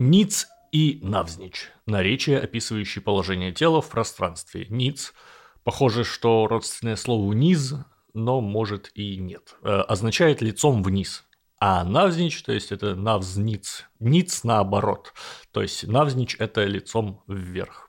Ниц и навзничь. Наречие, описывающее положение тела в пространстве. Ниц. Похоже, что родственное слову низ, но может и нет. Э, означает лицом вниз. А навзничь, то есть это навзниц. Ниц наоборот. То есть навзничь это лицом вверх.